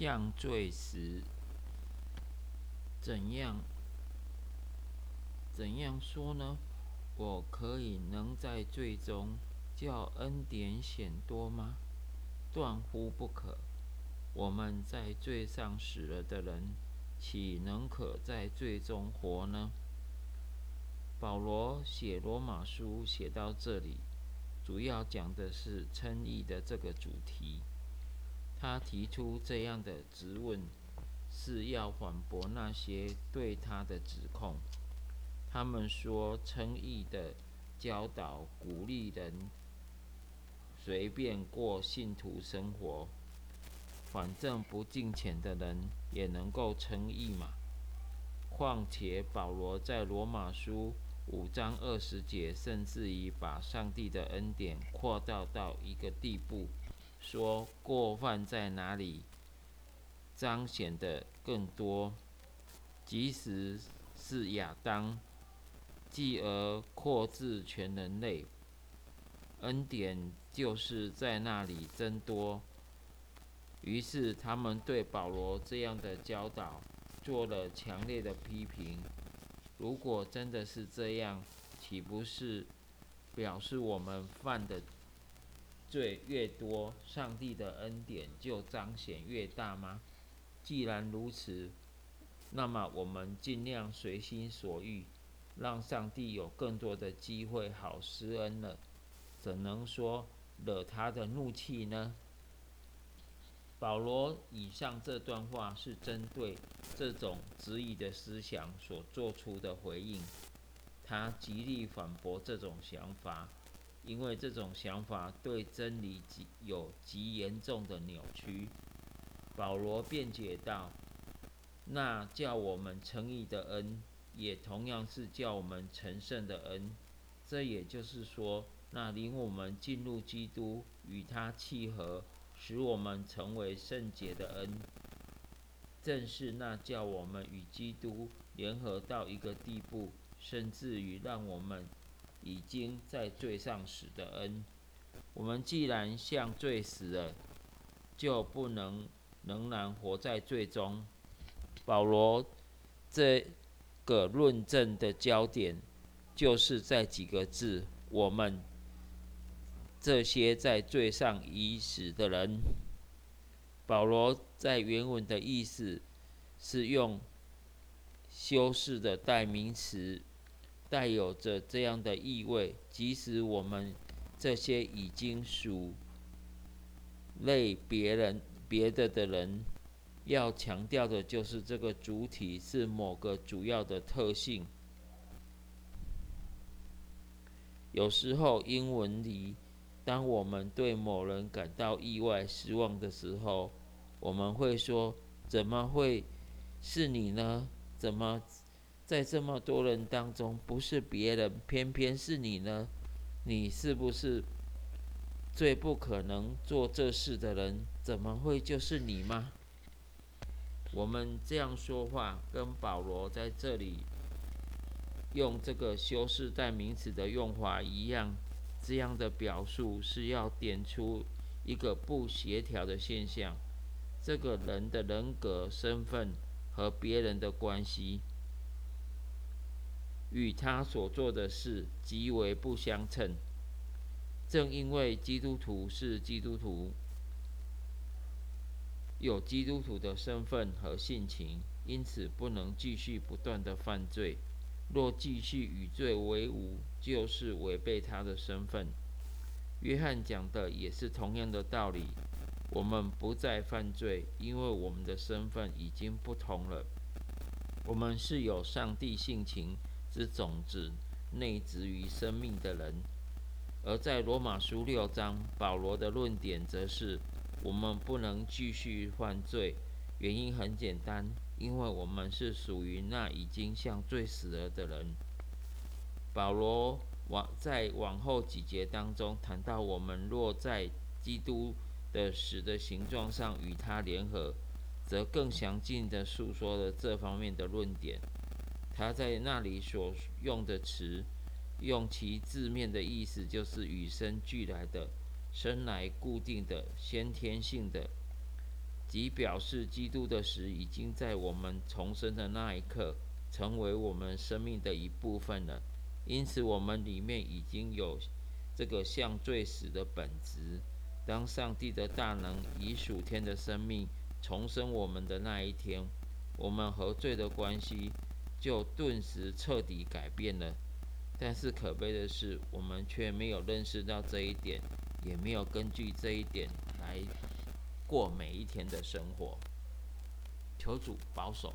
降罪时，怎样怎样说呢？我可以能在罪中叫恩典显多吗？断乎不可。我们在罪上死了的人，岂能可在罪中活呢？保罗写罗马书写到这里，主要讲的是称义的这个主题。他提出这样的质问，是要反驳那些对他的指控。他们说称义的教导鼓励人随便过信徒生活，反正不敬虔的人也能够称义嘛。况且保罗在罗马书五章二十节，甚至于把上帝的恩典扩大到一个地步。说过犯在哪里，彰显的更多。即使是亚当，继而扩至全人类，恩典就是在那里增多。于是他们对保罗这样的教导做了强烈的批评。如果真的是这样，岂不是表示我们犯的？罪越多，上帝的恩典就彰显越大吗？既然如此，那么我们尽量随心所欲，让上帝有更多的机会好施恩了，怎能说惹他的怒气呢？保罗以上这段话是针对这种质疑的思想所做出的回应，他极力反驳这种想法。因为这种想法对真理极有极严重的扭曲，保罗辩解道：“那叫我们称义的恩，也同样是叫我们成圣的恩。这也就是说，那领我们进入基督，与他契合，使我们成为圣洁的恩，正是那叫我们与基督联合到一个地步，甚至于让我们。”已经在罪上死的恩，我们既然向罪死了，就不能仍然活在罪中。保罗这个论证的焦点，就是在几个字：我们这些在罪上已死的人。保罗在原文的意思是用修饰的代名词。带有着这样的意味，即使我们这些已经属类别人、别的的人，要强调的就是这个主体是某个主要的特性。有时候英文里，当我们对某人感到意外、失望的时候，我们会说：“怎么会是你呢？怎么？”在这么多人当中，不是别人，偏偏是你呢？你是不是最不可能做这事的人？怎么会就是你吗？我们这样说话，跟保罗在这里用这个修饰代名词的用法一样。这样的表述是要点出一个不协调的现象：这个人的人格、身份和别人的关系。与他所做的事极为不相称。正因为基督徒是基督徒，有基督徒的身份和性情，因此不能继续不断的犯罪。若继续与罪为伍，就是违背他的身份。约翰讲的也是同样的道理。我们不再犯罪，因为我们的身份已经不同了。我们是有上帝性情。之种子内植于生命的人，而在罗马书六章，保罗的论点则是：我们不能继续犯罪。原因很简单，因为我们是属于那已经向罪死了的人。保罗往在往后几节当中谈到，我们若在基督的死的形状上与他联合，则更详尽的述说了这方面的论点。他在那里所用的词，用其字面的意思，就是与生俱来的、生来固定的、先天性的。即表示基督的死已经在我们重生的那一刻，成为我们生命的一部分了。因此，我们里面已经有这个像罪死的本质。当上帝的大能以属天的生命重生我们的那一天，我们和罪的关系就顿时彻底改变了。但是可悲的是，我们却没有认识到这一点，也没有根据这一点来过每一天的生活。求主保守。